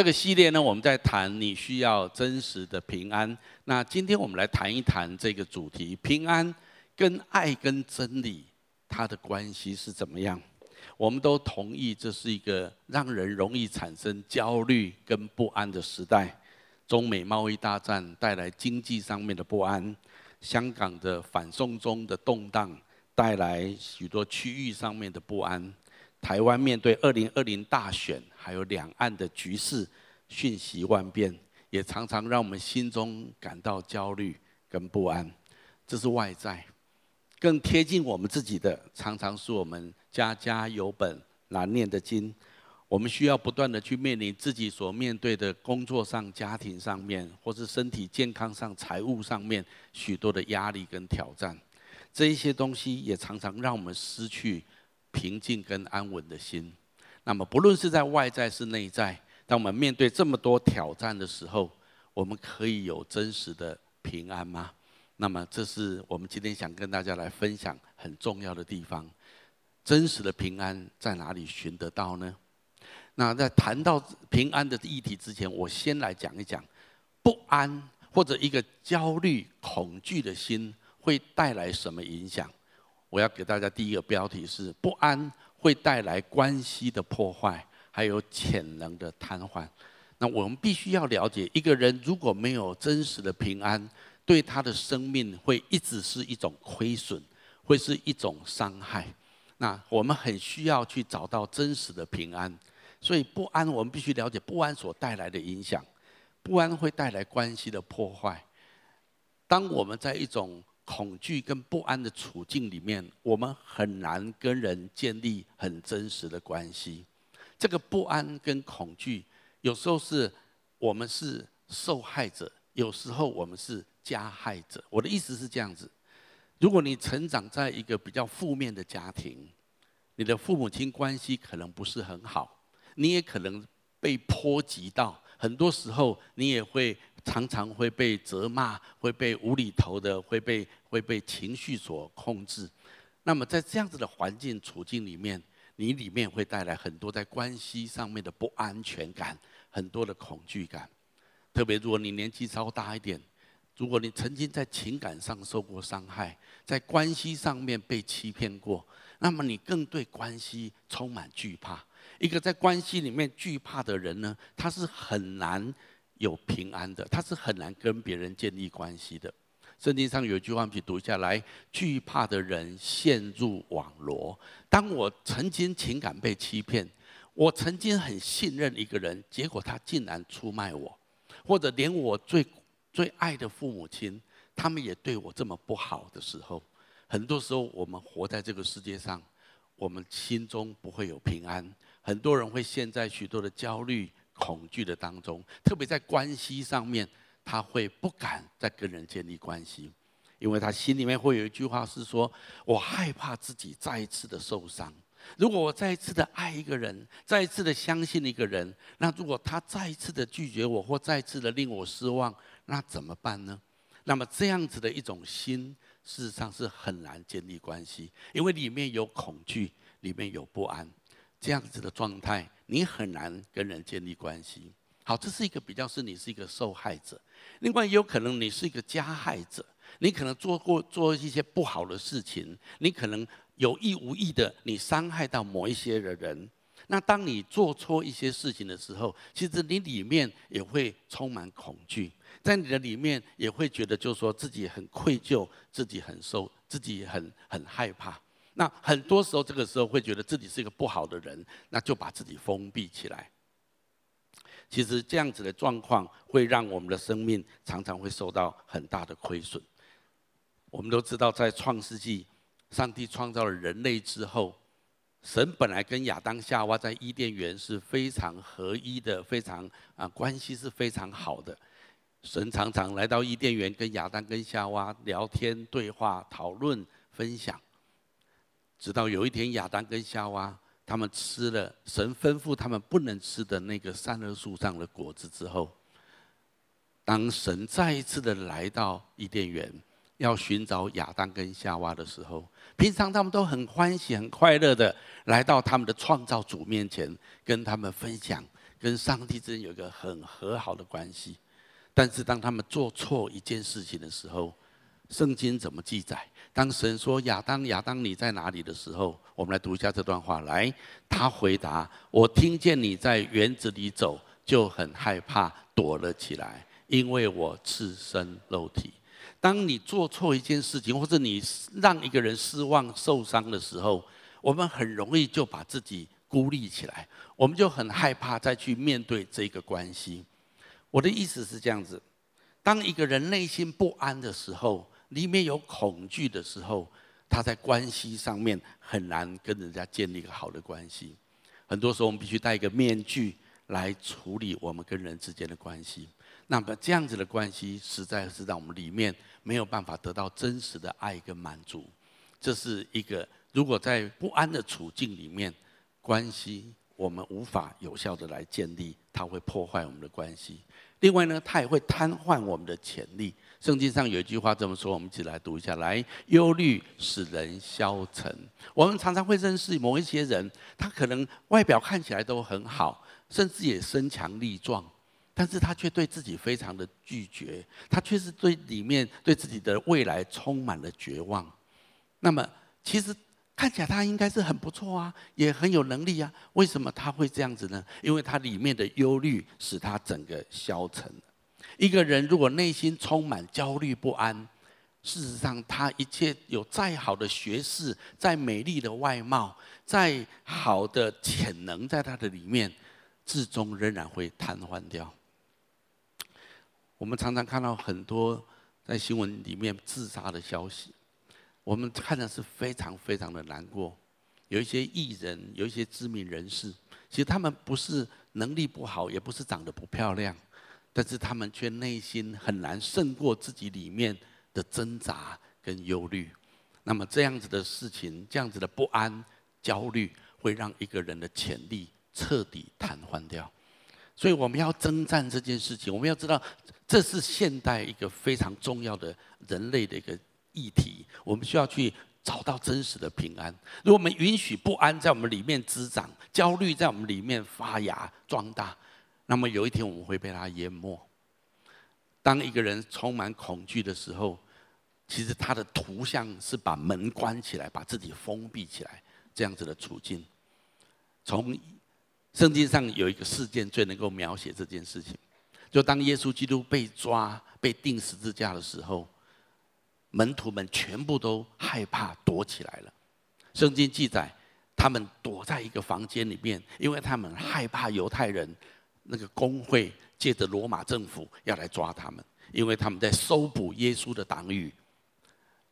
这个系列呢，我们在谈你需要真实的平安。那今天我们来谈一谈这个主题：平安跟爱跟真理它的关系是怎么样？我们都同意，这是一个让人容易产生焦虑跟不安的时代。中美贸易大战带来经济上面的不安，香港的反送中的动荡带来许多区域上面的不安。台湾面对二零二零大选，还有两岸的局势，瞬息万变，也常常让我们心中感到焦虑跟不安。这是外在。更贴近我们自己的，常常是我们家家有本难念的经。我们需要不断的去面临自己所面对的工作上、家庭上面，或是身体健康上、财务上面许多的压力跟挑战。这一些东西也常常让我们失去平静跟安稳的心。那么，不论是在外在是内在，当我们面对这么多挑战的时候，我们可以有真实的平安吗？那么，这是我们今天想跟大家来分享很重要的地方。真实的平安在哪里寻得到呢？那在谈到平安的议题之前，我先来讲一讲不安或者一个焦虑、恐惧的心会带来什么影响。我要给大家第一个标题是：不安会带来关系的破坏，还有潜能的瘫痪。那我们必须要了解，一个人如果没有真实的平安，对他的生命会一直是一种亏损，会是一种伤害。那我们很需要去找到真实的平安。所以不安，我们必须了解不安所带来的影响。不安会带来关系的破坏。当我们在一种恐惧跟不安的处境里面，我们很难跟人建立很真实的关系。这个不安跟恐惧，有时候是我们是受害者，有时候我们是。加害者，我的意思是这样子：如果你成长在一个比较负面的家庭，你的父母亲关系可能不是很好，你也可能被波及到。很多时候，你也会常常会被责骂，会被无厘头的，会被会被情绪所控制。那么，在这样子的环境处境里面，你里面会带来很多在关系上面的不安全感，很多的恐惧感。特别如果你年纪稍大一点。如果你曾经在情感上受过伤害，在关系上面被欺骗过，那么你更对关系充满惧怕。一个在关系里面惧怕的人呢，他是很难有平安的，他是很难跟别人建立关系的。圣经上有一句话，我们去读下来：惧怕的人陷入网罗。当我曾经情感被欺骗，我曾经很信任一个人，结果他竟然出卖我，或者连我最最爱的父母亲，他们也对我这么不好的时候，很多时候我们活在这个世界上，我们心中不会有平安。很多人会陷在许多的焦虑、恐惧的当中，特别在关系上面，他会不敢再跟人建立关系，因为他心里面会有一句话是说：我害怕自己再一次的受伤。如果我再一次的爱一个人，再一次的相信一个人，那如果他再一次的拒绝我，或再一次的令我失望，那怎么办呢？那么这样子的一种心，事实上是很难建立关系，因为里面有恐惧，里面有不安，这样子的状态，你很难跟人建立关系。好，这是一个比较是你是一个受害者，另外也有可能你是一个加害者，你可能做过做一些不好的事情，你可能有意无意的你伤害到某一些的人。那当你做错一些事情的时候，其实你里面也会充满恐惧。在你的里面也会觉得，就是说自己很愧疚，自己很受，自己很很害怕。那很多时候，这个时候会觉得自己是一个不好的人，那就把自己封闭起来。其实这样子的状况会让我们的生命常常会受到很大的亏损。我们都知道，在创世纪，上帝创造了人类之后，神本来跟亚当夏娃在伊甸园是非常合一的，非常啊关系是非常好的。神常常来到伊甸园，跟亚当、跟夏娃聊天、对话、讨论、分享。直到有一天，亚当跟夏娃他们吃了神吩咐他们不能吃的那个善恶树上的果子之后，当神再一次的来到伊甸园，要寻找亚当跟夏娃的时候，平常他们都很欢喜、很快乐的来到他们的创造主面前，跟他们分享。跟上帝之间有一个很和好的关系。但是当他们做错一件事情的时候，圣经怎么记载？当神说亚当，亚当你在哪里的时候，我们来读一下这段话。来，他回答：我听见你在园子里走，就很害怕，躲了起来，因为我赤身露体。当你做错一件事情，或者你让一个人失望、受伤的时候，我们很容易就把自己孤立起来，我们就很害怕再去面对这个关系。我的意思是这样子：当一个人内心不安的时候，里面有恐惧的时候，他在关系上面很难跟人家建立一个好的关系。很多时候，我们必须戴一个面具来处理我们跟人之间的关系。那么，这样子的关系实在是让我们里面没有办法得到真实的爱跟满足。这是一个，如果在不安的处境里面，关系我们无法有效的来建立，它会破坏我们的关系。另外呢，它也会瘫痪我们的潜力。圣经上有一句话这么说，我们一起来读一下：来，忧虑使人消沉。我们常常会认识某一些人，他可能外表看起来都很好，甚至也身强力壮，但是他却对自己非常的拒绝，他却是对里面对自己的未来充满了绝望。那么，其实看起来他应该是很不错啊，也很有能力啊，为什么他会这样子呢？因为他里面的忧虑使他整个消沉。一个人如果内心充满焦虑不安，事实上，他一切有再好的学识、再美丽的外貌、再好的潜能，在他的里面，至终仍然会瘫痪掉。我们常常看到很多在新闻里面自杀的消息，我们看的是非常非常的难过。有一些艺人，有一些知名人士，其实他们不是能力不好，也不是长得不漂亮。但是他们却内心很难胜过自己里面的挣扎跟忧虑，那么这样子的事情，这样子的不安、焦虑，会让一个人的潜力彻底瘫痪掉。所以我们要征战这件事情，我们要知道，这是现代一个非常重要的人类的一个议题。我们需要去找到真实的平安。如果我们允许不安在我们里面滋长，焦虑在我们里面发芽壮大。那么有一天我们会被它淹没。当一个人充满恐惧的时候，其实他的图像是把门关起来，把自己封闭起来，这样子的处境。从圣经上有一个事件最能够描写这件事情，就当耶稣基督被抓、被钉十字架的时候，门徒们全部都害怕躲起来了。圣经记载，他们躲在一个房间里面，因为他们害怕犹太人。那个公会借着罗马政府要来抓他们，因为他们在搜捕耶稣的党羽。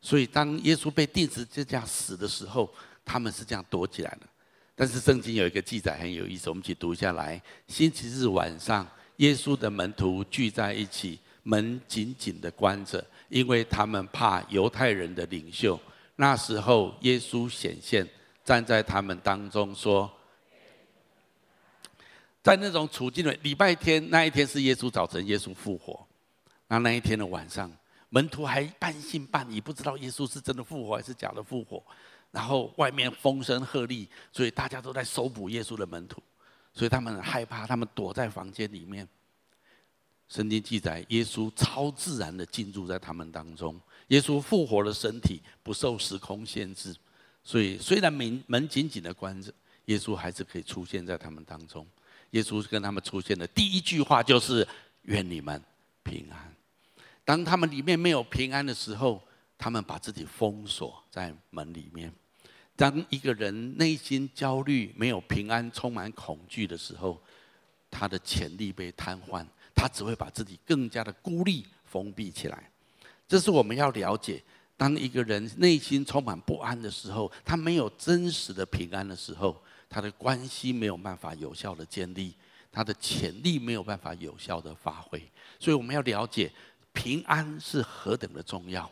所以当耶稣被钉十字架死的时候，他们是这样躲起来的。但是圣经有一个记载很有意思，我们一起读下来。星期日晚上，耶稣的门徒聚在一起，门紧紧的关着，因为他们怕犹太人的领袖。那时候，耶稣显现，站在他们当中说。在那种处境的礼拜天那一天是耶稣早晨，耶稣复活。那那一天的晚上，门徒还半信半疑，不知道耶稣是真的复活还是假的复活。然后外面风声鹤唳，所以大家都在搜捕耶稣的门徒，所以他们很害怕，他们躲在房间里面。圣经记载，耶稣超自然的进入在他们当中。耶稣复活的身体不受时空限制，所以虽然门门紧紧的关着，耶稣还是可以出现在他们当中。耶稣跟他们出现的第一句话就是“愿你们平安”。当他们里面没有平安的时候，他们把自己封锁在门里面。当一个人内心焦虑、没有平安、充满恐惧的时候，他的潜力被瘫痪，他只会把自己更加的孤立、封闭起来。这是我们要了解：当一个人内心充满不安的时候，他没有真实的平安的时候。他的关系没有办法有效的建立，他的潜力没有办法有效的发挥，所以我们要了解平安是何等的重要。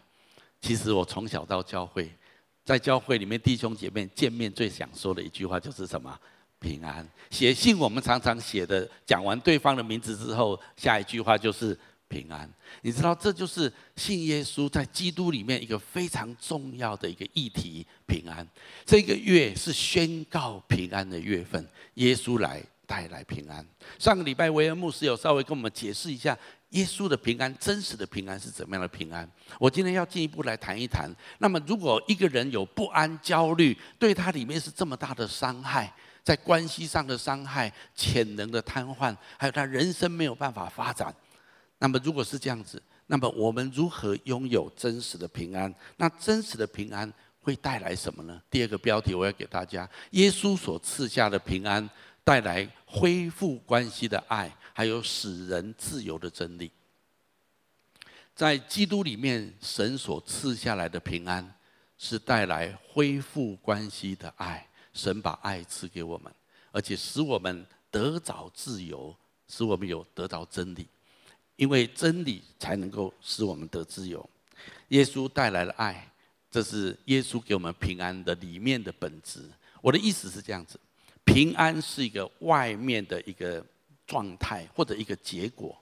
其实我从小到教会，在教会里面弟兄姐妹见面最想说的一句话就是什么？平安。写信我们常常写的，讲完对方的名字之后，下一句话就是。平安，你知道这就是信耶稣在基督里面一个非常重要的一个议题。平安，这个月是宣告平安的月份。耶稣来带来平安。上个礼拜维恩牧师有稍微跟我们解释一下，耶稣的平安，真实的平安是怎么样的平安。我今天要进一步来谈一谈。那么，如果一个人有不安、焦虑，对他里面是这么大的伤害，在关系上的伤害、潜能的瘫痪，还有他人生没有办法发展。那么，如果是这样子，那么我们如何拥有真实的平安？那真实的平安会带来什么呢？第二个标题我要给大家：耶稣所赐下的平安，带来恢复关系的爱，还有使人自由的真理。在基督里面，神所赐下来的平安，是带来恢复关系的爱。神把爱赐给我们，而且使我们得着自由，使我们有得着真理。因为真理才能够使我们得自由。耶稣带来了爱，这是耶稣给我们平安的里面的本质。我的意思是这样子：平安是一个外面的一个状态或者一个结果。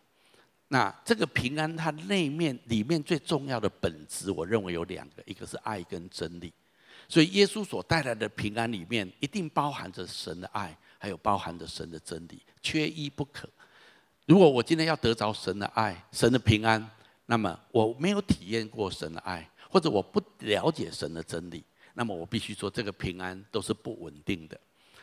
那这个平安它内面里面最重要的本质，我认为有两个，一个是爱跟真理。所以耶稣所带来的平安里面，一定包含着神的爱，还有包含着神的真理，缺一不可。如果我今天要得着神的爱、神的平安，那么我没有体验过神的爱，或者我不了解神的真理，那么我必须说这个平安都是不稳定的。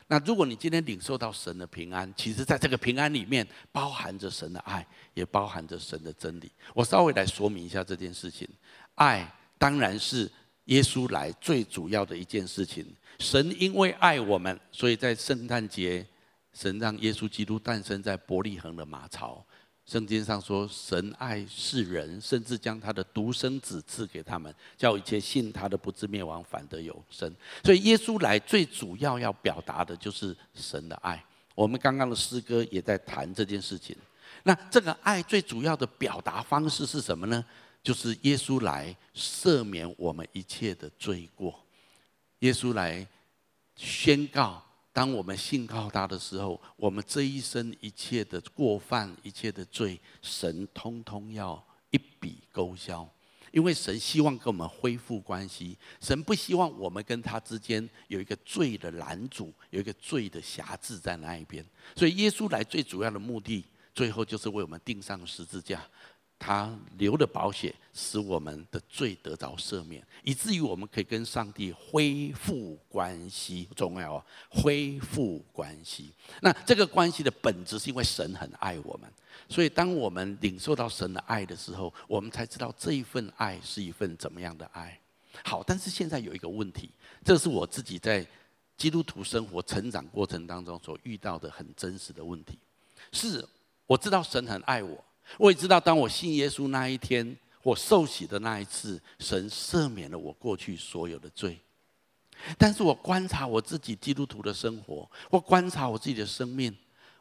那如果你今天领受到神的平安，其实在这个平安里面包含着神的爱，也包含着神的真理。我稍微来说明一下这件事情。爱当然是耶稣来最主要的一件事情。神因为爱我们，所以在圣诞节。神让耶稣基督诞生在伯利恒的马槽。圣经上说，神爱世人，甚至将他的独生子赐给他们，叫一切信他的不至灭亡，反得有生。所以耶稣来最主要要表达的就是神的爱。我们刚刚的诗歌也在谈这件事情。那这个爱最主要的表达方式是什么呢？就是耶稣来赦免我们一切的罪过。耶稣来宣告。当我们信靠他的时候，我们这一生一切的过犯、一切的罪，神通通要一笔勾销。因为神希望跟我们恢复关系，神不希望我们跟他之间有一个罪的拦阻，有一个罪的瑕疵在那一边。所以耶稣来最主要的目的，最后就是为我们钉上十字架。他流的宝血，使我们的罪得着赦免，以至于我们可以跟上帝恢复关系。重要哦，恢复关系。那这个关系的本质是因为神很爱我们，所以当我们领受到神的爱的时候，我们才知道这一份爱是一份怎么样的爱。好，但是现在有一个问题，这是我自己在基督徒生活成长过程当中所遇到的很真实的问题。是，我知道神很爱我。我也知道，当我信耶稣那一天，我受洗的那一次，神赦免了我过去所有的罪。但是我观察我自己基督徒的生活，我观察我自己的生命，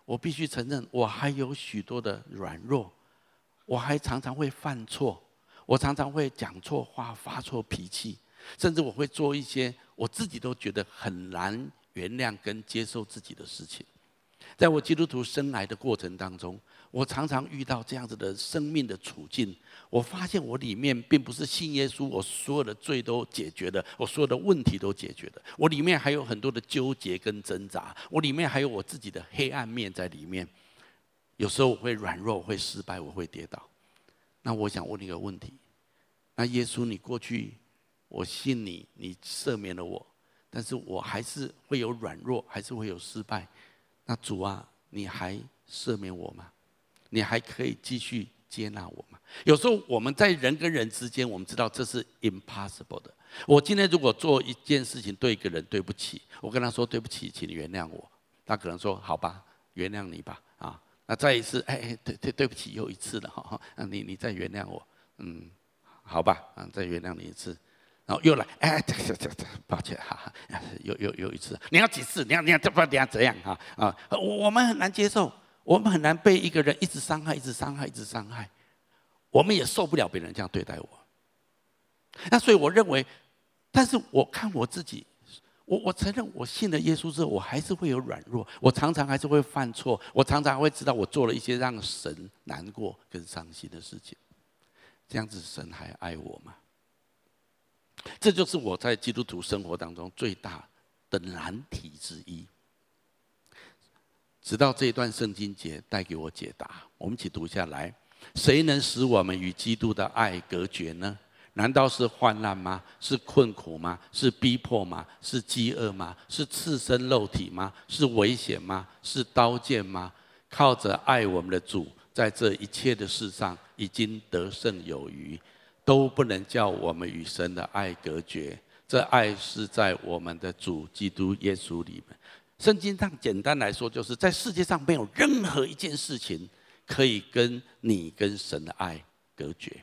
我必须承认，我还有许多的软弱，我还常常会犯错，我常常会讲错话、发错脾气，甚至我会做一些我自己都觉得很难原谅跟接受自己的事情。在我基督徒生来的过程当中，我常常遇到这样子的生命的处境。我发现我里面并不是信耶稣，我所有的罪都解决了，我所有的问题都解决了。我里面还有很多的纠结跟挣扎，我里面还有我自己的黑暗面在里面。有时候我会软弱，会失败，我会跌倒。那我想问你一个问题：那耶稣，你过去我信你，你赦免了我，但是我还是会有软弱，还是会有失败。那主啊，你还赦免我吗？你还可以继续接纳我吗？有时候我们在人跟人之间，我们知道这是 impossible 的。我今天如果做一件事情对一个人对不起，我跟他说对不起，请原谅我，他可能说好吧，原谅你吧。啊，那再一次，哎，对对对不起，又一次了哈，那你你再原谅我，嗯，好吧，啊，再原谅你一次。然后又来，哎，这这这这，抱歉哈哈，又又又一次，你要几次？你要你要这不你要怎样哈啊？我我们很难接受，我们很难被一个人一直伤害，一直伤害，一直伤害，我们也受不了别人这样对待我。那所以我认为，但是我看我自己，我我承认我信了耶稣之后，我还是会有软弱，我常常还是会犯错，我常常会知道我做了一些让神难过跟伤心的事情。这样子神还爱我吗？这就是我在基督徒生活当中最大的难题之一。直到这一段圣经节带给我解答。我们一起读下来：谁能使我们与基督的爱隔绝呢？难道是患难吗？是困苦吗？是逼迫吗？是饥饿吗？是赤身肉体吗？是危险吗？是刀剑吗？靠着爱我们的主，在这一切的事上已经得胜有余，都不能叫我们与神的爱隔绝。这爱是在我们的主基督耶稣里面。圣经上简单来说，就是在世界上没有任何一件事情可以跟你跟神的爱隔绝。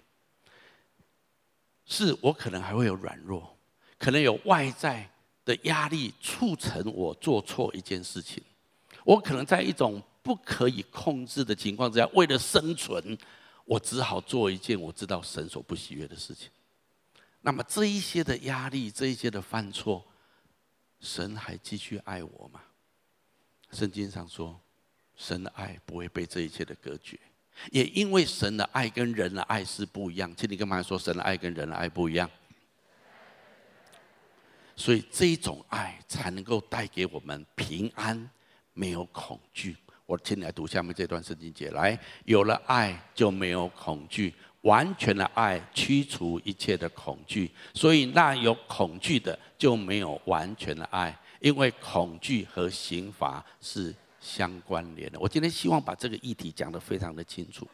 是我可能还会有软弱，可能有外在的压力促成我做错一件事情。我可能在一种不可以控制的情况之下，为了生存，我只好做一件我知道神所不喜悦的事情。那么这一些的压力，这一些的犯错，神还继续爱我吗？圣经上说，神的爱不会被这一切的隔绝。也因为神的爱跟人的爱是不一样，请你干嘛说神的爱跟人的爱不一样？所以这一种爱才能够带给我们平安，没有恐惧。我请你来读下面这段圣经节，来，有了爱就没有恐惧，完全的爱驱除一切的恐惧。所以那有恐惧的就没有完全的爱，因为恐惧和刑罚是。相关联的，我今天希望把这个议题讲得非常的清楚。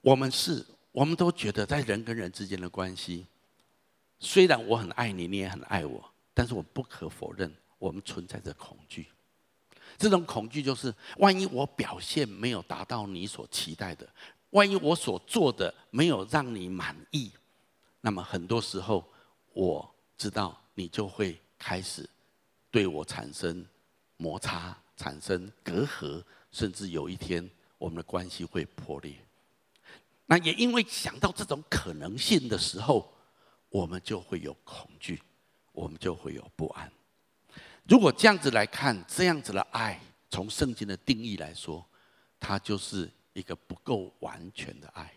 我们是，我们都觉得在人跟人之间的关系，虽然我很爱你，你也很爱我，但是我不可否认，我们存在着恐惧。这种恐惧就是，万一我表现没有达到你所期待的，万一我所做的没有让你满意，那么很多时候，我知道你就会开始对我产生。摩擦产生隔阂，甚至有一天我们的关系会破裂。那也因为想到这种可能性的时候，我们就会有恐惧，我们就会有不安。如果这样子来看，这样子的爱，从圣经的定义来说，它就是一个不够完全的爱。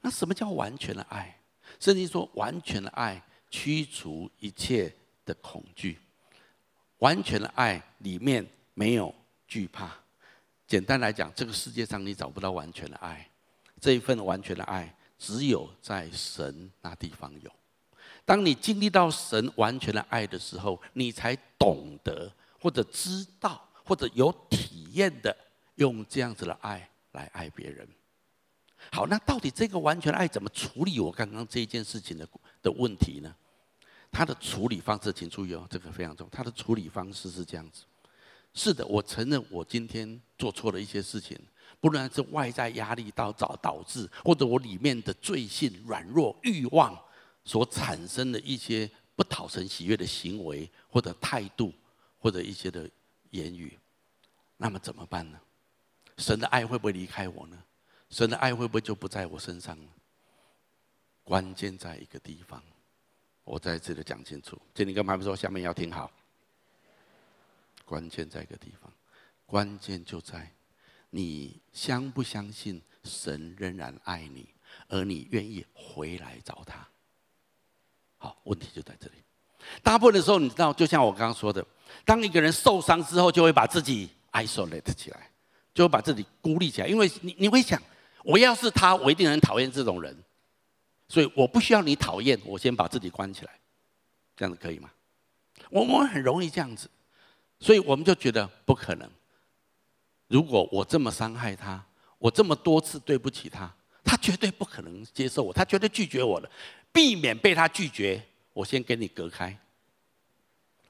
那什么叫完全的爱？圣经说，完全的爱驱除一切的恐惧。完全的爱里面没有惧怕。简单来讲，这个世界上你找不到完全的爱。这一份完全的爱，只有在神那地方有。当你经历到神完全的爱的时候，你才懂得，或者知道，或者有体验的，用这样子的爱来爱别人。好，那到底这个完全爱怎么处理我刚刚这一件事情的的问题呢？他的处理方式，请注意哦，这个非常重要。他的处理方式是这样子：是的，我承认我今天做错了一些事情，不论是外在压力导导导致，或者我里面的罪性、软弱、欲望所产生的一些不讨神喜悦的行为，或者态度，或者一些的言语，那么怎么办呢？神的爱会不会离开我呢？神的爱会不会就不在我身上呢？关键在一个地方。我在这里讲清楚，这里跟妈妈说，下面要听好。关键在一个地方，关键就在你相不相信神仍然爱你，而你愿意回来找他。好，问题就在这里。大部分的时候，你知道，就像我刚刚说的，当一个人受伤之后，就会把自己 isolate 起来，就会把自己孤立起来，因为你你会想，我要是他，我一定很讨厌这种人。所以我不需要你讨厌，我先把自己关起来，这样子可以吗？我们很容易这样子，所以我们就觉得不可能。如果我这么伤害他，我这么多次对不起他，他绝对不可能接受我，他绝对拒绝我的。避免被他拒绝，我先跟你隔开。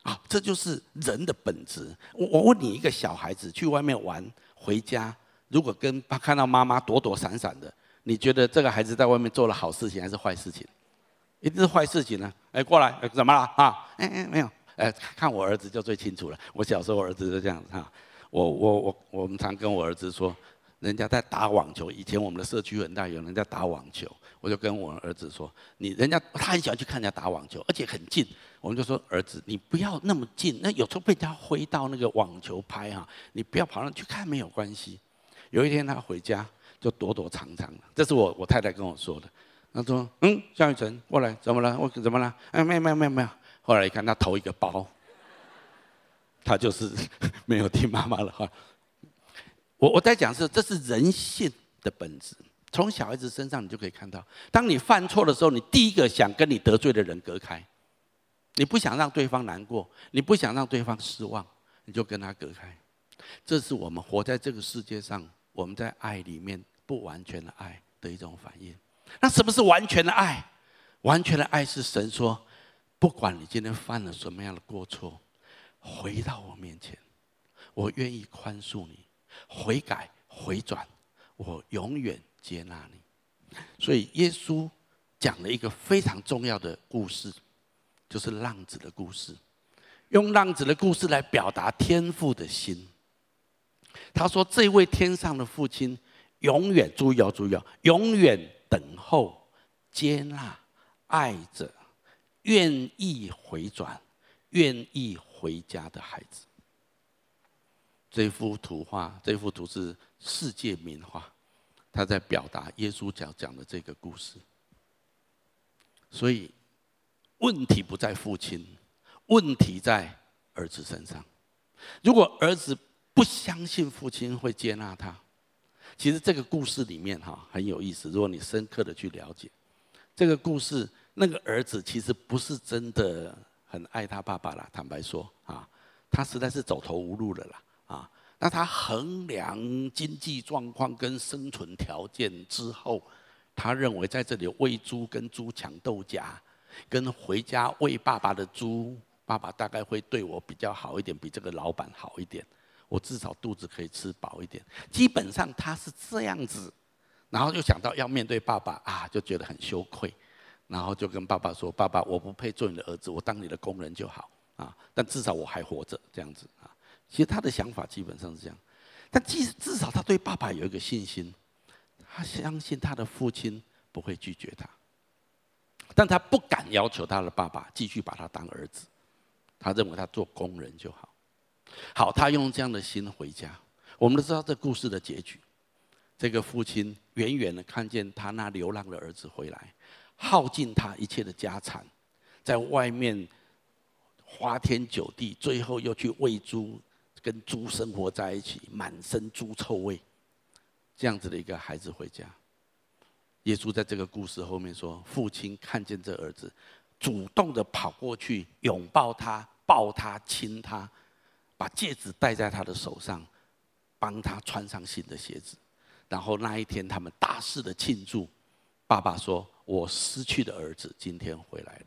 啊，这就是人的本质。我我问你，一个小孩子去外面玩，回家如果跟他看到妈妈躲躲闪闪的。你觉得这个孩子在外面做了好事情还是坏事情？一定是坏事情呢。哎，过来，怎么了啊？哎哎，没有。哎，看我儿子就最清楚了。我小时候我儿子就这样子哈。我我我我们常跟我儿子说，人家在打网球。以前我们的社区很大，有人在打网球。我就跟我儿子说，你人家他很喜欢去看人家打网球，而且很近。我们就说，儿子，你不要那么近，那有时候被人家挥到那个网球拍哈，你不要跑上去看，没有关系。有一天他回家。就躲躲藏藏，这是我我太太跟我说的。他说：“嗯，江雨晨过来，怎么了？我怎么了？哎，没有没有没有没有。后来一看，他投一个包，他就是 没有听妈妈的话。我我在讲是，这是人性的本质。从小孩子身上，你就可以看到，当你犯错的时候，你第一个想跟你得罪的人隔开，你不想让对方难过，你不想让对方失望，你就跟他隔开。这是我们活在这个世界上，我们在爱里面不完全的爱的一种反应。那什么是完全的爱？完全的爱是神说，不管你今天犯了什么样的过错，回到我面前，我愿意宽恕你，悔改回转，我永远。接纳你，所以耶稣讲了一个非常重要的故事，就是浪子的故事。用浪子的故事来表达天父的心。他说：“这位天上的父亲，永远注意哦，注意哦，永远等候、接纳、爱着、愿意回转、愿意回家的孩子。”这幅图画，这幅图是世界名画。他在表达耶稣讲讲的这个故事，所以问题不在父亲，问题在儿子身上。如果儿子不相信父亲会接纳他，其实这个故事里面哈很有意思。如果你深刻的去了解这个故事，那个儿子其实不是真的很爱他爸爸啦。坦白说啊，他实在是走投无路了啦啊。那他衡量经济状况跟生存条件之后，他认为在这里喂猪跟猪抢豆荚，跟回家喂爸爸的猪，爸爸大概会对我比较好一点，比这个老板好一点，我至少肚子可以吃饱一点。基本上他是这样子，然后就想到要面对爸爸啊，就觉得很羞愧，然后就跟爸爸说：“爸爸，我不配做你的儿子，我当你的工人就好啊，但至少我还活着，这样子。”其实他的想法基本上是这样，但至至少他对爸爸有一个信心，他相信他的父亲不会拒绝他，但他不敢要求他的爸爸继续把他当儿子，他认为他做工人就好。好，他用这样的心回家。我们都知道这故事的结局，这个父亲远远的看见他那流浪的儿子回来，耗尽他一切的家产，在外面花天酒地，最后又去喂猪。跟猪生活在一起，满身猪臭味，这样子的一个孩子回家。耶稣在这个故事后面说，父亲看见这儿子，主动的跑过去拥抱他，抱他，亲他，把戒指戴在他的手上，帮他穿上新的鞋子。然后那一天，他们大肆的庆祝。爸爸说：“我失去的儿子今天回来了。”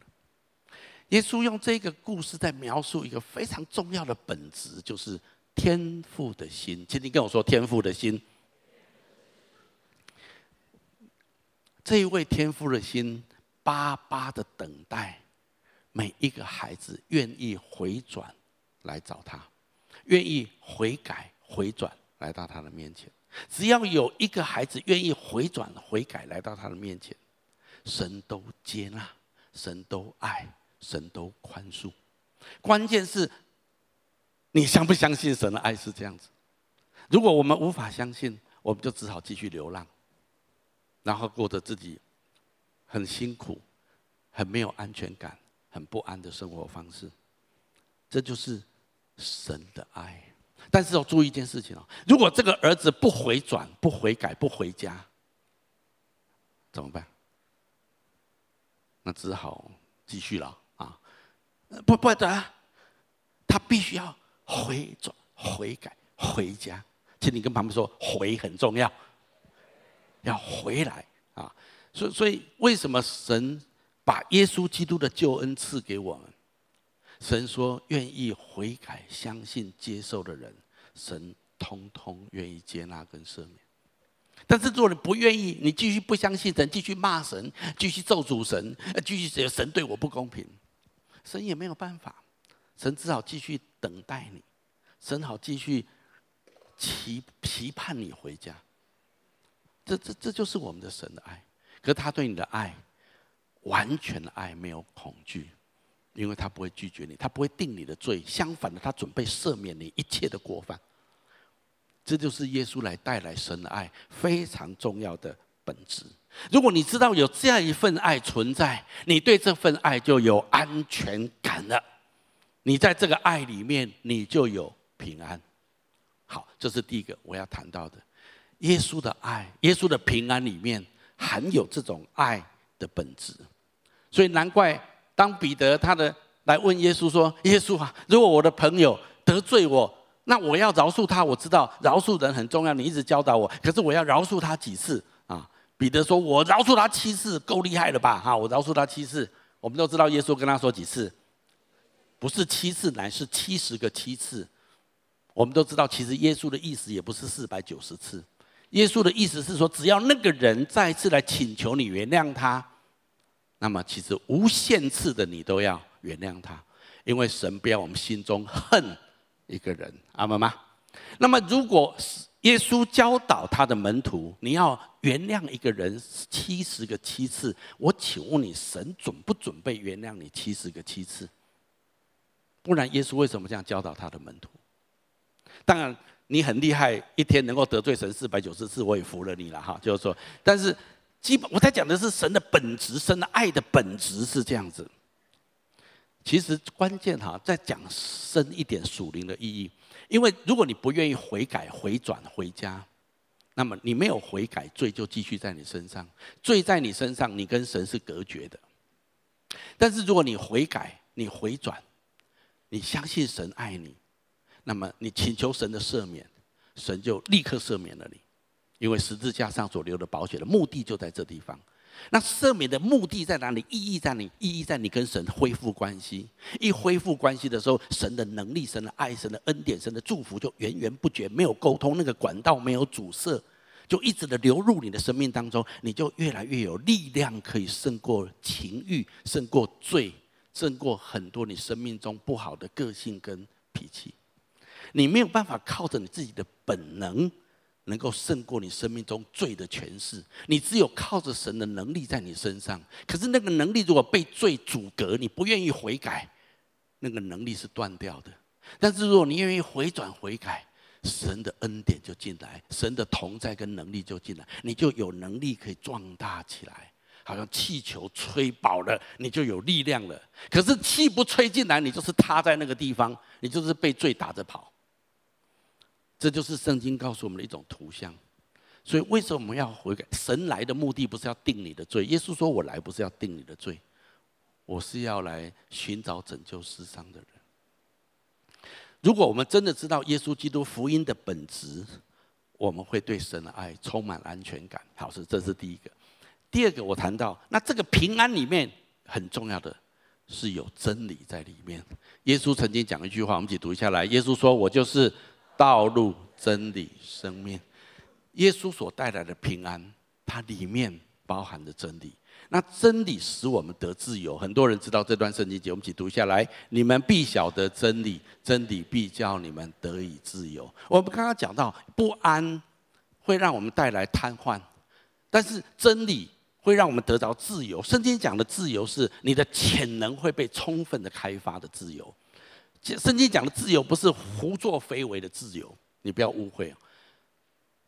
耶稣用这个故事在描述一个非常重要的本质，就是天父的心。请你跟我说，天父的心。这一位天父的心，巴巴的等待每一个孩子愿意回转来找他，愿意悔改回转来到他的面前。只要有一个孩子愿意回转悔改来到他的面前，神都接纳，神都爱。神都宽恕，关键是，你相不相信神的爱是这样子？如果我们无法相信，我们就只好继续流浪，然后过着自己很辛苦、很没有安全感、很不安的生活方式。这就是神的爱。但是要注意一件事情哦，如果这个儿子不回转、不悔改、不回家，怎么办？那只好继续了。不不得，他必须要回转、悔改、回家。请你跟旁边说，回很重要，要回来啊！所，所以为什么神把耶稣基督的救恩赐给我们？神说，愿意悔改、相信、接受的人，神通通愿意接纳跟赦免。但是，如果你不愿意，你继续不相信神，继续骂神，继续咒诅神，继续觉得神对我不公平。神也没有办法，神只好继续等待你，神好继续期期盼你回家。这这这就是我们的神的爱，可是他对你的爱，完全的爱没有恐惧，因为他不会拒绝你，他不会定你的罪，相反的，他准备赦免你一切的过犯。这就是耶稣来带来神的爱非常重要的本质。如果你知道有这样一份爱存在，你对这份爱就有安全感了。你在这个爱里面，你就有平安。好，这是第一个我要谈到的。耶稣的爱，耶稣的平安里面含有这种爱的本质。所以难怪当彼得他的来问耶稣说：“耶稣啊，如果我的朋友得罪我，那我要饶恕他。我知道饶恕人很重要，你一直教导我。可是我要饶恕他几次？”彼得说：“我饶恕他七次，够厉害了吧？哈，我饶恕他七次。我们都知道耶稣跟他说几次，不是七次，乃是七十个七次。我们都知道，其实耶稣的意思也不是四百九十次。耶稣的意思是说，只要那个人再次来请求你原谅他，那么其实无限次的你都要原谅他，因为神不要我们心中恨一个人，阿门吗？那么如果是耶稣教导他的门徒，你要原谅一个人七十个七次。我请问你，神准不准备原谅你七十个七次？不然，耶稣为什么这样教导他的门徒？当然，你很厉害，一天能够得罪神四百九十次，我也服了你了哈。就是说，但是基本我在讲的是神的本质，神的爱的本质是这样子。其实关键哈，再讲深一点属灵的意义。因为如果你不愿意悔改、回转、回家，那么你没有悔改，罪就继续在你身上，罪在你身上，你跟神是隔绝的。但是如果你悔改、你回转，你相信神爱你，那么你请求神的赦免，神就立刻赦免了你，因为十字架上所流的宝血的目的就在这地方。那赦免的目的在哪里？意义在哪里？意义在你跟神恢复关系。一恢复关系的时候，神的能力、神的爱、神的恩典、神的祝福就源源不绝，没有沟通，那个管道没有阻塞，就一直的流入你的生命当中，你就越来越有力量，可以胜过情欲，胜过罪，胜过很多你生命中不好的个性跟脾气。你没有办法靠着你自己的本能。能够胜过你生命中罪的权势，你只有靠着神的能力在你身上。可是那个能力如果被罪阻隔，你不愿意悔改，那个能力是断掉的。但是如果你愿意回转悔改，神的恩典就进来，神的同在跟能力就进来，你就有能力可以壮大起来，好像气球吹饱了，你就有力量了。可是气不吹进来，你就是塌在那个地方，你就是被罪打着跑。这就是圣经告诉我们的一种图像，所以为什么我们要悔改？神来的目的不是要定你的罪。耶稣说：“我来不是要定你的罪，我是要来寻找拯救世上的人。”如果我们真的知道耶稣基督福音的本质，我们会对神的爱充满安全感。好，是这是第一个。第二个，我谈到那这个平安里面很重要的是有真理在里面。耶稣曾经讲一句话，我们一起读一下来。耶稣说：“我就是。”道路、真理、生命，耶稣所带来的平安，它里面包含着真理。那真理使我们得自由。很多人知道这段圣经节，我们一起读下来：你们必晓得真理，真理必叫你们得以自由。我们刚刚讲到，不安会让我们带来瘫痪，但是真理会让我们得着自由。圣经讲的自由，是你的潜能会被充分的开发的自由。圣经讲的自由不是胡作非为的自由，你不要误会。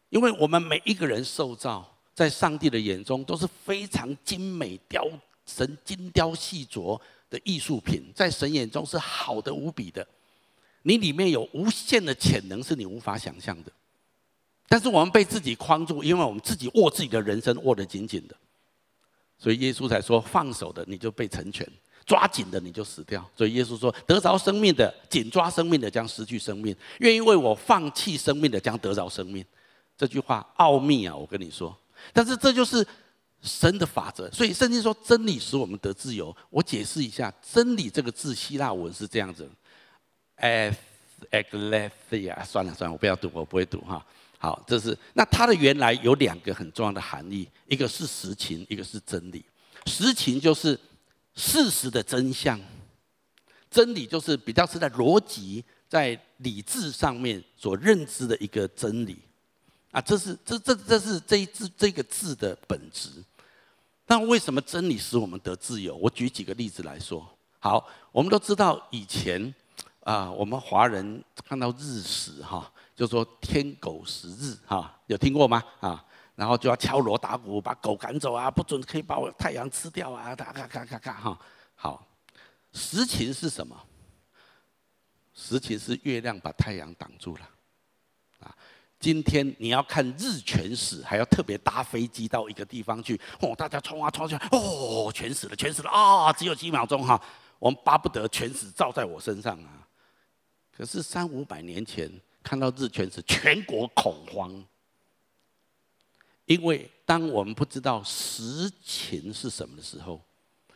因为我们每一个人受造，在上帝的眼中都是非常精美、雕神精雕细琢的艺术品，在神眼中是好的无比的。你里面有无限的潜能，是你无法想象的。但是我们被自己框住，因为我们自己握自己的人生握得紧紧的，所以耶稣才说：放手的你就被成全。抓紧的你就死掉，所以耶稣说：得着生命的，紧抓生命的将失去生命；愿意为我放弃生命的将得着生命。这句话奥秘啊，我跟你说。但是这就是神的法则。所以圣经说真理使我们得自由。我解释一下，真理这个字希腊文是这样子：aletheia。算了算了，我不要读，我不会读哈。好，这是那它的原来有两个很重要的含义，一个是实情，一个是真理。实情就是。事实的真相，真理就是比较是在逻辑、在理智上面所认知的一个真理啊，这是这这这是这一字这个字的本质。那为什么真理使我们得自由？我举几个例子来说。好，我们都知道以前啊，我们华人看到日食哈，就说天狗食日哈，有听过吗？啊？然后就要敲锣打鼓，把狗赶走啊！不准可以把我太阳吃掉啊！咔咔咔咔咔哈！好，实情是什么？实情是月亮把太阳挡住了。啊，今天你要看日全食，还要特别搭飞机到一个地方去，哦，大家冲啊冲去，哦，全死了，全死了啊，只有几秒钟哈，我们巴不得全死照在我身上啊。可是三五百年前看到日全食，全国恐慌，因为当我们不知道实情是什么的时候，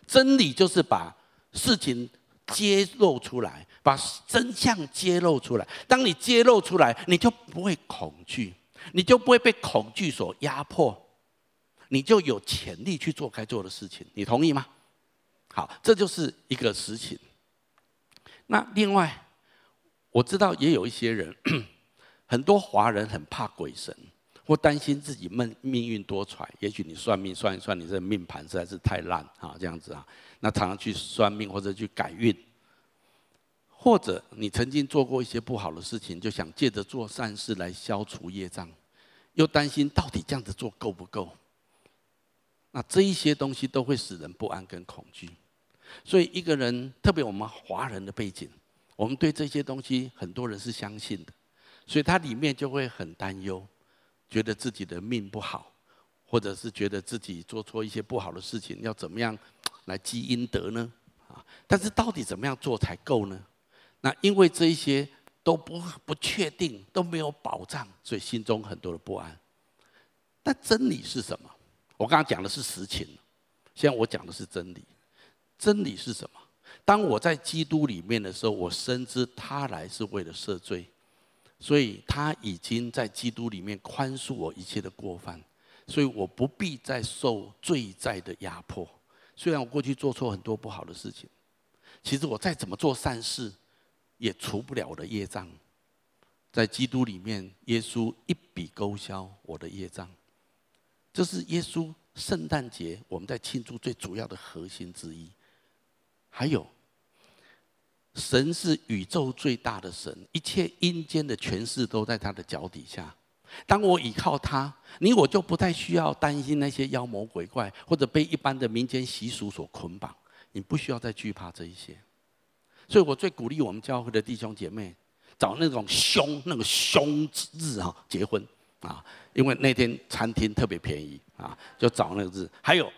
真理就是把事情揭露出来，把真相揭露出来。当你揭露出来，你就不会恐惧，你就不会被恐惧所压迫，你就有潜力去做该做的事情。你同意吗？好，这就是一个实情。那另外，我知道也有一些人，很多华人很怕鬼神。或担心自己命命运多舛，也许你算命算一算，你这命盘实在是太烂啊，这样子啊，那常常去算命或者去改运，或者你曾经做过一些不好的事情，就想借着做善事来消除业障，又担心到底这样子做够不够？那这一些东西都会使人不安跟恐惧，所以一个人，特别我们华人的背景，我们对这些东西很多人是相信的，所以它里面就会很担忧。觉得自己的命不好，或者是觉得自己做错一些不好的事情，要怎么样来积阴德呢？啊，但是到底怎么样做才够呢？那因为这一些都不不确定，都没有保障，所以心中很多的不安。但真理是什么？我刚刚讲的是实情，现在我讲的是真理。真理是什么？当我在基督里面的时候，我深知他来是为了赦罪。所以他已经在基督里面宽恕我一切的过犯，所以我不必再受罪债的压迫。虽然我过去做错很多不好的事情，其实我再怎么做善事，也除不了我的业障。在基督里面，耶稣一笔勾销我的业障。这是耶稣圣诞节我们在庆祝最主要的核心之一。还有。神是宇宙最大的神，一切阴间的权势都在他的脚底下。当我倚靠他，你我就不太需要担心那些妖魔鬼怪，或者被一般的民间习俗所捆绑。你不需要再惧怕这一些。所以我最鼓励我们教会的弟兄姐妹，找那种凶那个凶日啊结婚啊，因为那天餐厅特别便宜啊，就找那个日。还有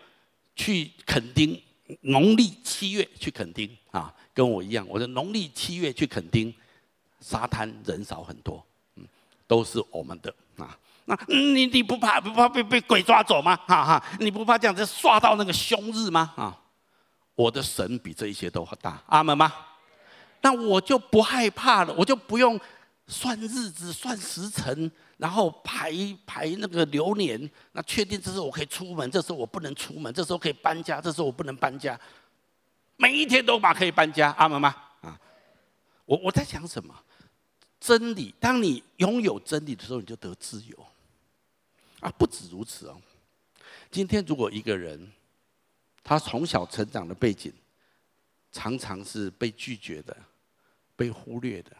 去垦丁，农历七月去垦丁啊。跟我一样，我的农历七月去垦丁，沙滩人少很多，嗯，都是我们的啊。那你你不怕不怕被被鬼抓走吗？哈哈，你不怕这样子刷到那个凶日吗？啊，我的神比这一些都大，阿门吗？那我就不害怕了，我就不用算日子、算时辰，然后排排那个流年，那确定这时候我可以出门，这时候我不能出门，这时候可以搬家，这时候我不能搬家。每一天都把可以搬家，阿门吗？啊，我我在讲什么？真理。当你拥有真理的时候，你就得自由。啊，不止如此哦。今天如果一个人，他从小成长的背景，常常是被拒绝的、被忽略的，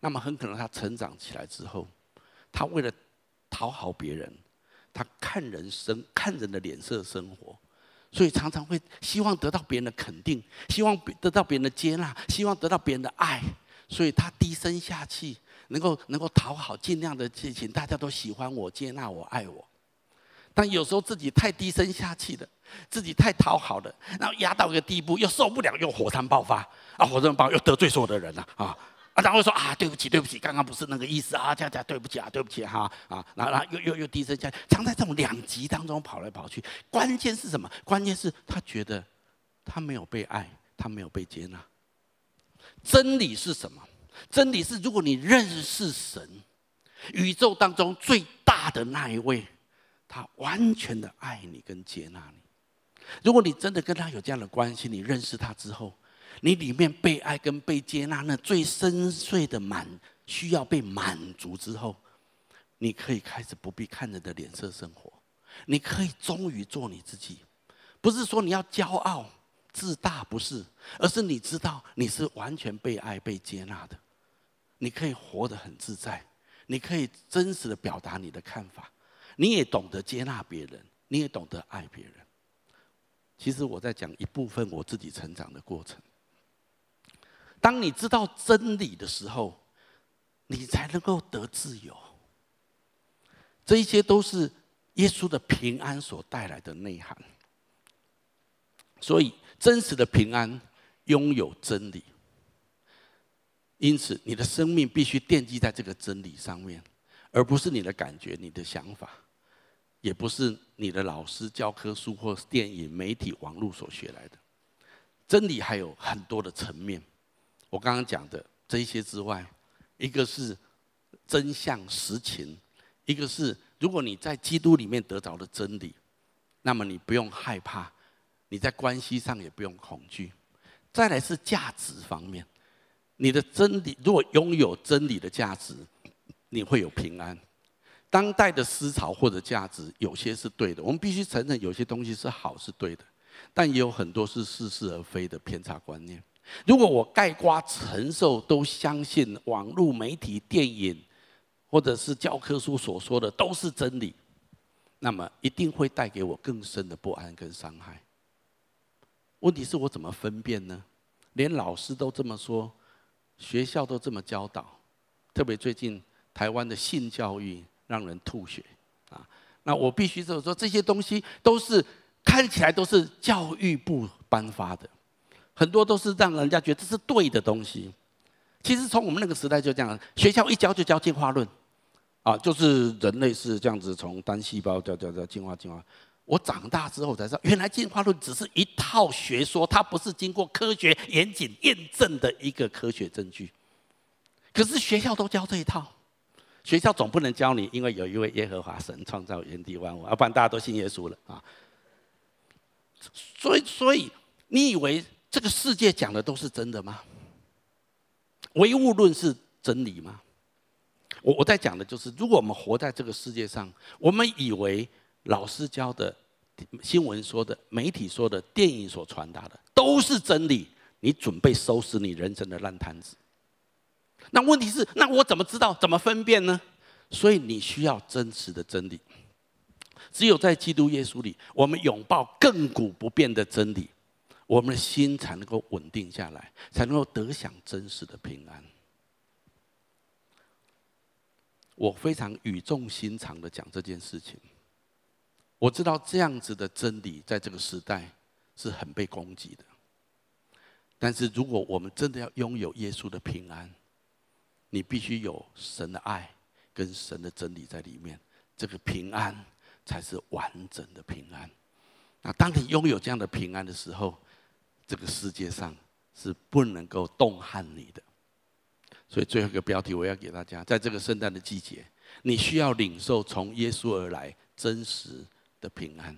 那么很可能他成长起来之后，他为了讨好别人，他看人生、看人的脸色生活。所以常常会希望得到别人的肯定，希望得到别人的接纳，希望得到别人的爱，所以他低声下气，能够能够讨好，尽量的去请大家都喜欢我、接纳我、爱我。但有时候自己太低声下气的，自己太讨好了，然后压到一个地步，又受不了，又火山爆发啊！火山爆发又得罪所有的人了！啊，啊然后说啊，对不起，对不起，刚刚不是那个意思啊，这样这样，对不起啊，对不起哈啊，然后然后又又又低声下气，常在这种两极当中跑来跑去。关键是什么？关键是他觉得他没有被爱，他没有被接纳。真理是什么？真理是，如果你认识神，宇宙当中最大的那一位，他完全的爱你跟接纳你。如果你真的跟他有这样的关系，你认识他之后。你里面被爱跟被接纳，那最深邃的满需要被满足之后，你可以开始不必看人的脸色生活，你可以终于做你自己。不是说你要骄傲自大，不是，而是你知道你是完全被爱被接纳的，你可以活得很自在，你可以真实的表达你的看法，你也懂得接纳别人，你也懂得爱别人。其实我在讲一部分我自己成长的过程。当你知道真理的时候，你才能够得自由。这一些都是耶稣的平安所带来的内涵。所以，真实的平安拥有真理。因此，你的生命必须奠基在这个真理上面，而不是你的感觉、你的想法，也不是你的老师教科书或电影、媒体、网络所学来的。真理还有很多的层面，我刚刚讲的这一些之外，一个是真相实情，一个是如果你在基督里面得着了真理，那么你不用害怕，你在关系上也不用恐惧。再来是价值方面。你的真理，如果拥有真理的价值，你会有平安。当代的思潮或者价值，有些是对的，我们必须承认有些东西是好是对的，但也有很多是似是而非的偏差观念。如果我盖瓜承受都相信网络媒体、电影或者是教科书所说的都是真理，那么一定会带给我更深的不安跟伤害。问题是我怎么分辨呢？连老师都这么说。学校都这么教导，特别最近台湾的性教育让人吐血啊！那我必须就是说，这些东西都是看起来都是教育部颁发的，很多都是让人家觉得这是对的东西。其实从我们那个时代就这样，学校一教就教进化论，啊，就是人类是这样子从单细胞叫叫叫进化进化。我长大之后才知道，原来进化论只是一套学说，它不是经过科学严谨验证的一个科学证据。可是学校都教这一套，学校总不能教你，因为有一位耶和华神创造天地万物，要不然大家都信耶稣了啊。所以，所以你以为这个世界讲的都是真的吗？唯物论是真理吗？我我在讲的就是，如果我们活在这个世界上，我们以为。老师教的、新闻说的、媒体说的、电影所传达的，都是真理。你准备收拾你人生的烂摊子。那问题是，那我怎么知道？怎么分辨呢？所以你需要真实的真理。只有在基督耶稣里，我们拥抱亘古不变的真理，我们的心才能够稳定下来，才能够得享真实的平安。我非常语重心长的讲这件事情。我知道这样子的真理在这个时代是很被攻击的，但是如果我们真的要拥有耶稣的平安，你必须有神的爱跟神的真理在里面，这个平安才是完整的平安。那当你拥有这样的平安的时候，这个世界上是不能够动撼你的。所以最后一个标题我要给大家，在这个圣诞的季节，你需要领受从耶稣而来真实的平安，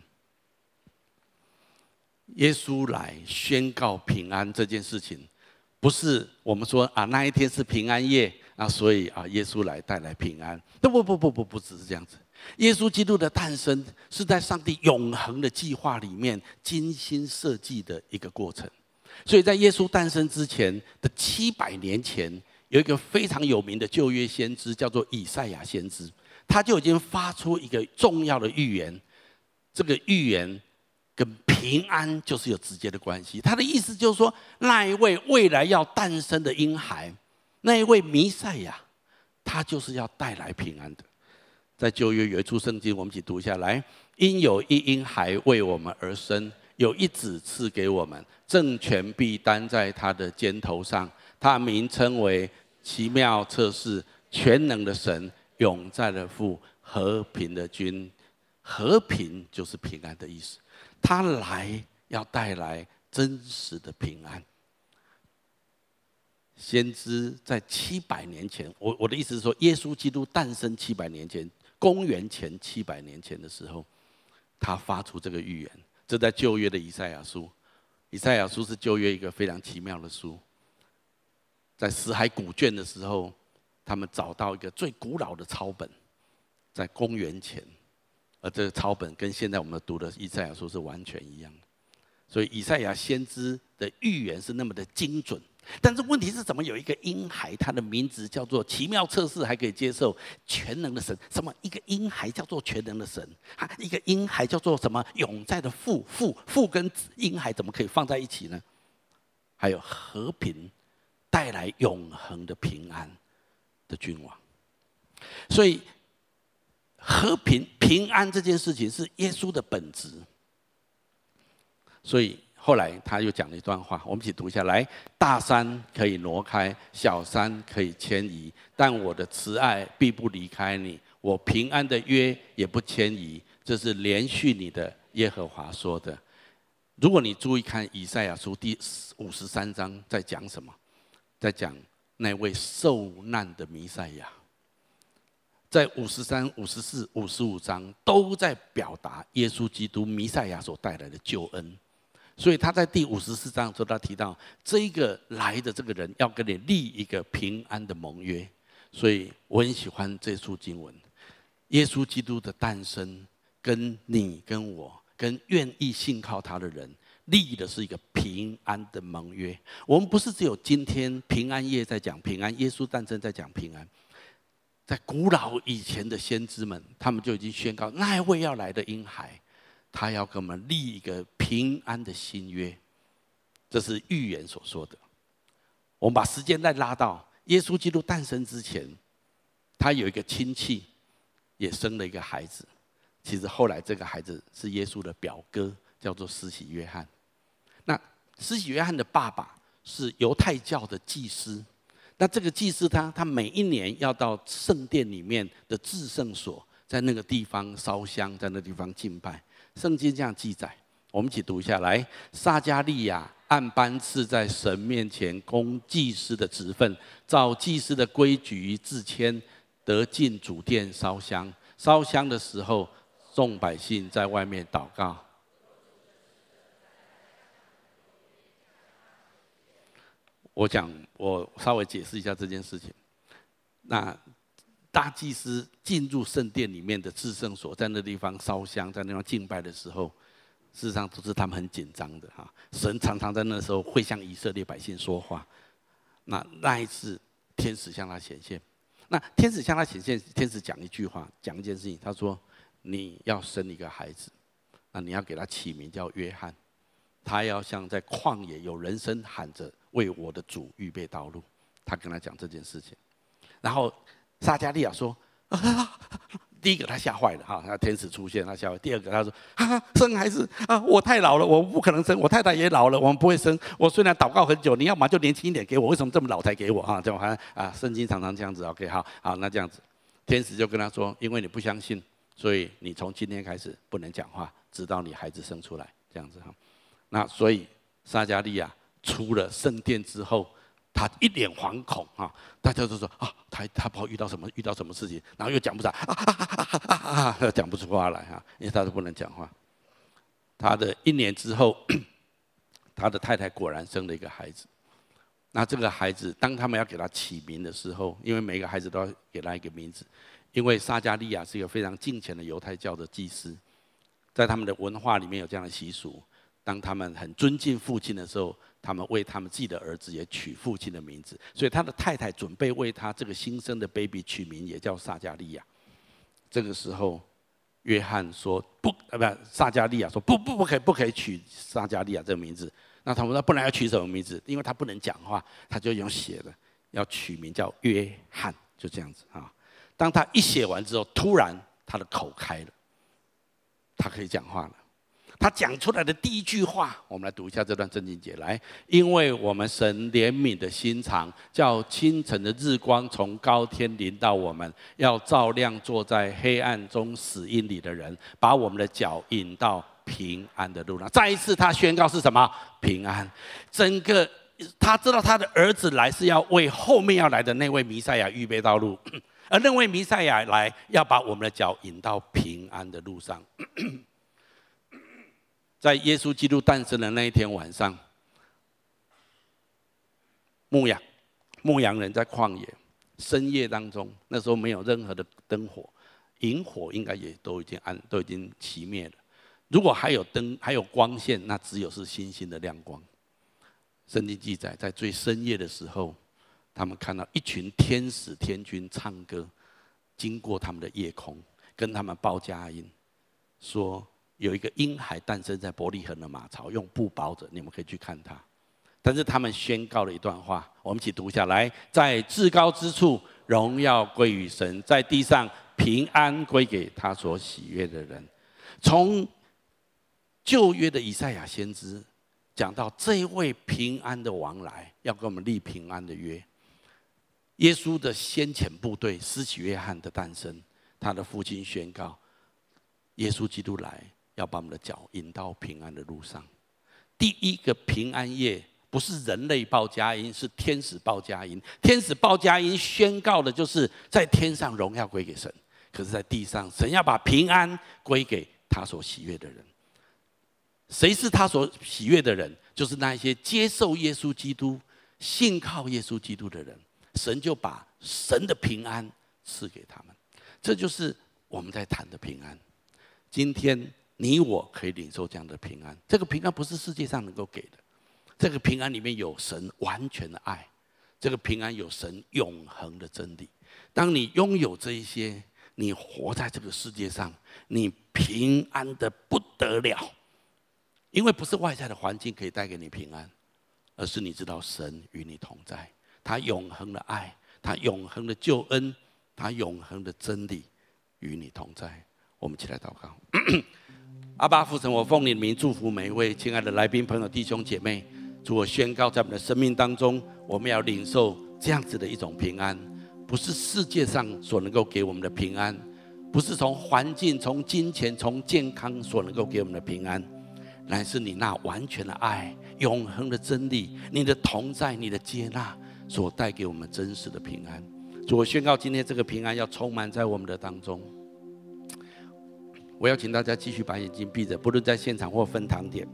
耶稣来宣告平安这件事情，不是我们说啊，那一天是平安夜啊，所以啊，耶稣来带来平安。不不不不不，不只是这样子。耶稣基督的诞生是在上帝永恒的计划里面精心设计的一个过程。所以在耶稣诞生之前的七百年前，有一个非常有名的旧约先知，叫做以赛亚先知，他就已经发出一个重要的预言。这个预言跟平安就是有直接的关系。他的意思就是说，那一位未来要诞生的婴孩，那一位弥赛亚，他就是要带来平安的。在旧约有一处圣经，我们一起读一下来：因有一婴孩为我们而生，有一子赐给我们，政权必担在他的肩头上，他名称为奇妙测试、全能的神、永在的父、和平的君。和平就是平安的意思，他来要带来真实的平安。先知在七百年前，我我的意思是说，耶稣基督诞生七百年前，公元前七百年前的时候，他发出这个预言。这在旧约的以赛亚书，以赛亚书是旧约一个非常奇妙的书。在死海古卷的时候，他们找到一个最古老的抄本，在公元前。而这个抄本跟现在我们读的以赛亚书是完全一样的，所以以赛亚先知的预言是那么的精准。但是问题是怎么有一个婴孩，他的名字叫做奇妙测试，还可以接受全能的神？什么一个婴孩叫做全能的神？哈，一个婴孩叫做什么永在的父？父父跟婴孩怎么可以放在一起呢？还有和平带来永恒的平安的君王。所以，和平平安这件事情是耶稣的本质。所以后来他又讲了一段话，我们一起读一下来：大山可以挪开，小山可以迁移，但我的慈爱必不离开你，我平安的约也不迁移。这是连续你的耶和华说的。如果你注意看以赛亚书第五十三章，在讲什么？在讲那位受难的弥赛亚。在五十三、五十四、五十五章都在表达耶稣基督弥赛亚所带来的救恩。所以他在第五十四章的时候，他提到这一个来的这个人要跟你立一个平安的盟约。所以我很喜欢这处经文，耶稣基督的诞生。跟你、跟我、跟愿意信靠他的人，立的是一个平安的盟约。我们不是只有今天平安夜在讲平安，耶稣诞生在讲平安。在古老以前的先知们，他们就已经宣告，那一位要来的婴孩，他要跟我们立一个平安的新约。这是预言所说的。我们把时间再拉到耶稣基督诞生之前，他有一个亲戚也生了一个孩子。其实后来这个孩子是耶稣的表哥，叫做施洗约翰。那施洗约翰的爸爸是犹太教的祭司。那这个祭司他他每一年要到圣殿里面的至圣所，在那个地方烧香，在那地方敬拜。圣经这样记载，我们一起读一下来：撒迦利亚按班次在神面前供祭司的职分，照祭司的规矩自谦，得进主殿烧香。烧香的时候。众百姓在外面祷告。我讲，我稍微解释一下这件事情。那大祭司进入圣殿里面的至圣所，在那地方烧香，在那地方敬拜的时候，事实上都是他们很紧张的哈。神常常在那时候会向以色列百姓说话。那那一次，天使向他显现。那天使向他显现，天使讲一句话，讲一件事情，他说。你要生一个孩子，那你要给他起名叫约翰，他要像在旷野有人声喊着为我的主预备道路。他跟他讲这件事情，然后撒迦利亚说：“啊，第一个他吓坏了哈，那天使出现他吓坏。第二个他说：啊，生孩子啊，我太老了，我不可能生。我太太也老了，我们不会生。我虽然祷告很久，你要么就年轻一点给我，为什么这么老才给我哈？这种好像啊，圣经常常这样子。OK，好，好，那这样子，天使就跟他说：因为你不相信。”所以你从今天开始不能讲话，直到你孩子生出来，这样子哈。那所以撒迦利亚出了圣殿之后，他一脸惶恐啊，大家都说啊，他他不知道遇到什么遇到什么事情，然后又讲不出来啊啊啊啊啊，讲不出话来哈，因为他都不能讲话。他的一年之后，他的太太果然生了一个孩子。那这个孩子，当他们要给他起名的时候，因为每个孩子都要给他一个名字。因为撒迦利亚是一个非常敬虔的犹太教的祭司，在他们的文化里面有这样的习俗：当他们很尊敬父亲的时候，他们为他们自己的儿子也取父亲的名字。所以他的太太准备为他这个新生的 baby 取名，也叫撒迦利亚。这个时候，约翰说不，呃，不，撒迦利亚说不不不可以不可以取撒迦利亚这个名字。那他们说不然要取什么名字？因为他不能讲话，他就用写的，要取名叫约翰，就这样子啊。当他一写完之后，突然他的口开了，他可以讲话了。他讲出来的第一句话，我们来读一下这段圣经节来。因为我们神怜悯的心肠，叫清晨的日光从高天临到我们，要照亮坐在黑暗中死荫里的人，把我们的脚引到平安的路上。再一次，他宣告是什么？平安。整个他知道他的儿子来是要为后面要来的那位弥赛亚预备道路。而那位弥赛亚来要把我们的脚引到平安的路上，在耶稣基督诞生的那一天晚上，牧羊牧羊人在旷野深夜当中，那时候没有任何的灯火，萤火应该也都已经暗，都已经熄灭了。如果还有灯，还有光线，那只有是星星的亮光。圣经记载，在最深夜的时候。他们看到一群天使天军唱歌，经过他们的夜空，跟他们报佳音，说有一个婴孩诞生在伯利恒的马槽，用布包着，你们可以去看他。但是他们宣告了一段话，我们一起读下来：在至高之处，荣耀归于神；在地上，平安归给他所喜悦的人。从旧约的以赛亚先知讲到这位平安的王来，要跟我们立平安的约。耶稣的先遣部队施洗约翰的诞生，他的父亲宣告：耶稣基督来，要把我们的脚引到平安的路上。第一个平安夜不是人类报佳音，是天使报佳音。天使报佳音宣告的就是在天上荣耀归给神，可是在地上，神要把平安归给他所喜悦的人。谁是他所喜悦的人？就是那些接受耶稣基督、信靠耶稣基督的人。神就把神的平安赐给他们，这就是我们在谈的平安。今天你我可以领受这样的平安，这个平安不是世界上能够给的，这个平安里面有神完全的爱，这个平安有神永恒的真理。当你拥有这一些，你活在这个世界上，你平安的不得了，因为不是外在的环境可以带给你平安，而是你知道神与你同在。他永恒的爱，他永恒的救恩，他永恒的真理与你同在。我们起来祷告。阿爸父神，我奉你的名祝福每一位亲爱的来宾朋友、弟兄姐妹。主，我宣告，在我们的生命当中，我们要领受这样子的一种平安，不是世界上所能够给我们的平安，不是从环境、从金钱、从健康所能够给我们的平安，乃是你那完全的爱、永恒的真理、你的同在、你的接纳。所带给我们真实的平安，主，我宣告今天这个平安要充满在我们的当中。我要请大家继续把眼睛闭着，不论在现场或分堂点。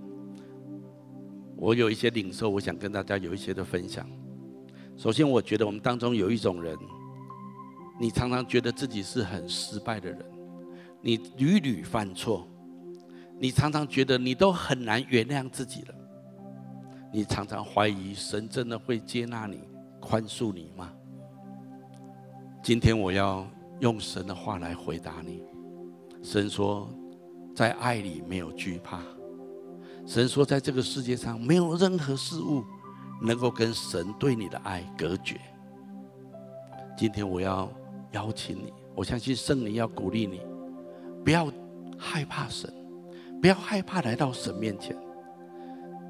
我有一些领受，我想跟大家有一些的分享。首先，我觉得我们当中有一种人，你常常觉得自己是很失败的人，你屡屡犯错，你常常觉得你都很难原谅自己了，你常常怀疑神真的会接纳你。宽恕你吗？今天我要用神的话来回答你。神说，在爱里没有惧怕。神说，在这个世界上没有任何事物能够跟神对你的爱隔绝。今天我要邀请你，我相信圣灵要鼓励你，不要害怕神，不要害怕来到神面前，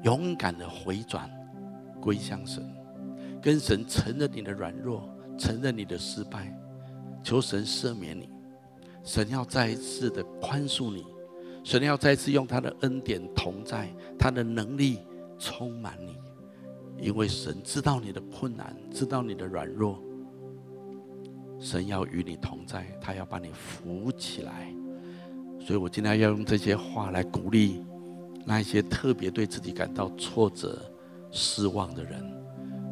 勇敢的回转，归向神。跟神承认你的软弱，承认你的失败，求神赦免你。神要再一次的宽恕你，神要再一次用他的恩典同在，他的能力充满你。因为神知道你的困难，知道你的软弱，神要与你同在，他要把你扶起来。所以我今天要用这些话来鼓励那些特别对自己感到挫折、失望的人。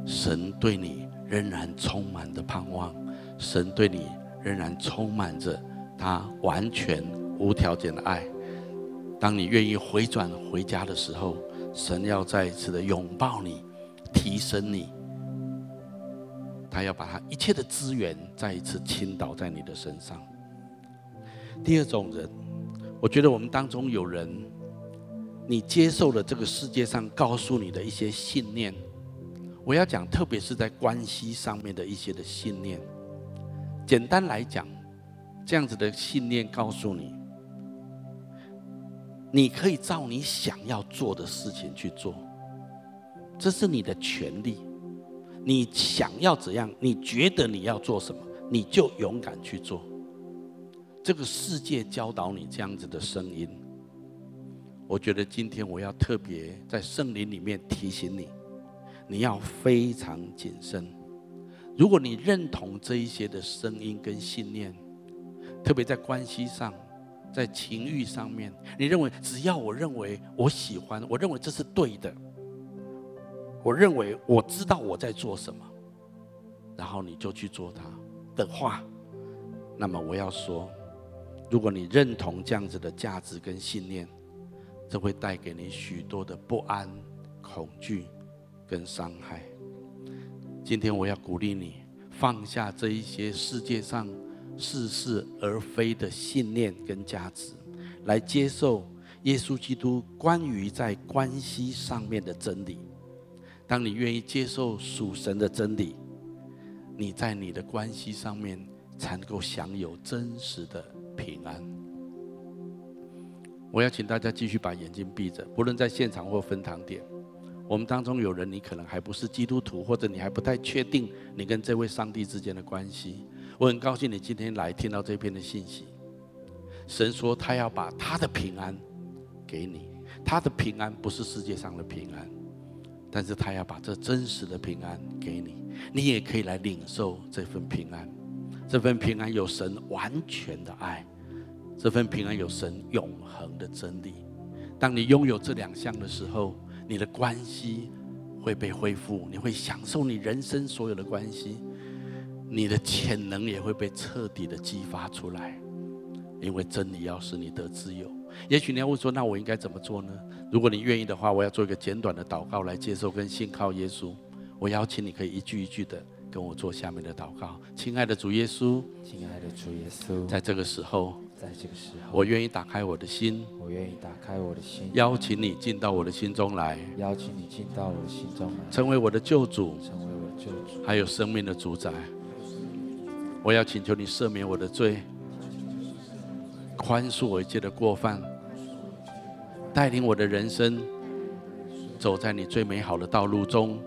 神对你仍然充满着盼望，神对你仍然充满着他完全无条件的爱。当你愿意回转回家的时候，神要再一次的拥抱你，提升你。他要把他一切的资源再一次倾倒在你的身上。第二种人，我觉得我们当中有人，你接受了这个世界上告诉你的一些信念。我要讲，特别是在关系上面的一些的信念。简单来讲，这样子的信念告诉你，你可以照你想要做的事情去做，这是你的权利。你想要怎样，你觉得你要做什么，你就勇敢去做。这个世界教导你这样子的声音，我觉得今天我要特别在圣灵里面提醒你。你要非常谨慎。如果你认同这一些的声音跟信念，特别在关系上，在情欲上面，你认为只要我认为我喜欢，我认为这是对的，我认为我知道我在做什么，然后你就去做它的话，那么我要说，如果你认同这样子的价值跟信念，这会带给你许多的不安、恐惧。跟伤害。今天我要鼓励你放下这一些世界上似是而非的信念跟价值，来接受耶稣基督关于在关系上面的真理。当你愿意接受属神的真理，你在你的关系上面才能够享有真实的平安。我要请大家继续把眼睛闭着，不论在现场或分堂点，我们当中有人你可能还不是基督徒，或者你还不太确定你跟这位上帝之间的关系。我很高兴你今天来听到这篇的信息。神说他要把他的平安给你，他的平安不是世界上的平安，但是他要把这真实的平安给你，你也可以来领受这份平安。这份平安有神完全的爱，这份平安有神永恒的真理。当你拥有这两项的时候，你的关系会被恢复，你会享受你人生所有的关系。你的潜能也会被彻底的激发出来，因为真理要使你得自由。也许你要问说，那我应该怎么做呢？如果你愿意的话，我要做一个简短的祷告来接受跟信靠耶稣。我邀请你可以一句一句的跟我做下面的祷告。亲爱的主耶稣，亲爱的主耶稣，在这个时候，在这个时候，我愿意打开我的心，我愿意打开我的心，邀请你进到我的心中来，邀请你进到我的心中来，成为我的救主，成为我的救主，还有生命的主宰。我要请求你赦免我的罪，宽恕我一切的过犯，带领我的人生走在你最美好的道路中，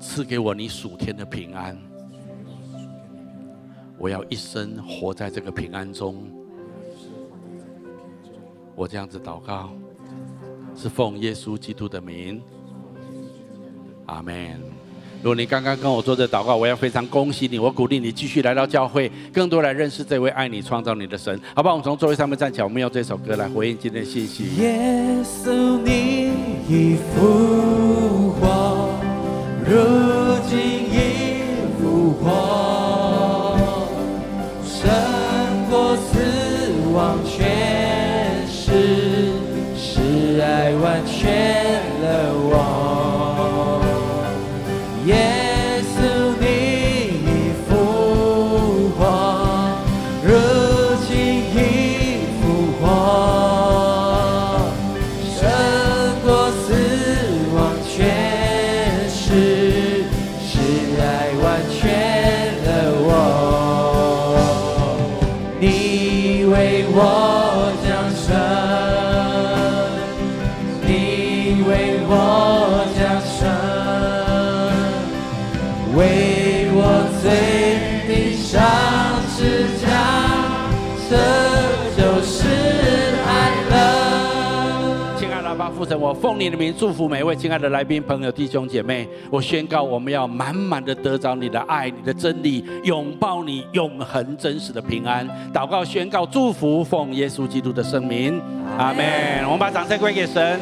赐给我你属天的平安。我要一生活在这个平安中。我这样子祷告，是奉耶稣基督的名。阿门。如果你刚刚跟我做这祷告，我要非常恭喜你，我鼓励你继续来到教会，更多来认识这位爱你、创造你的神，好不好？我们从座位上面站起来，我们用这首歌来回应今天的信息。耶稣，你已复活，奉你的名祝福每位亲爱的来宾、朋友、弟兄姐妹。我宣告，我们要满满的得着你的爱、你的真理，拥抱你永恒真实的平安。祷告、宣告、祝福，奉耶稣基督的圣名，阿门。我们把掌声归给神。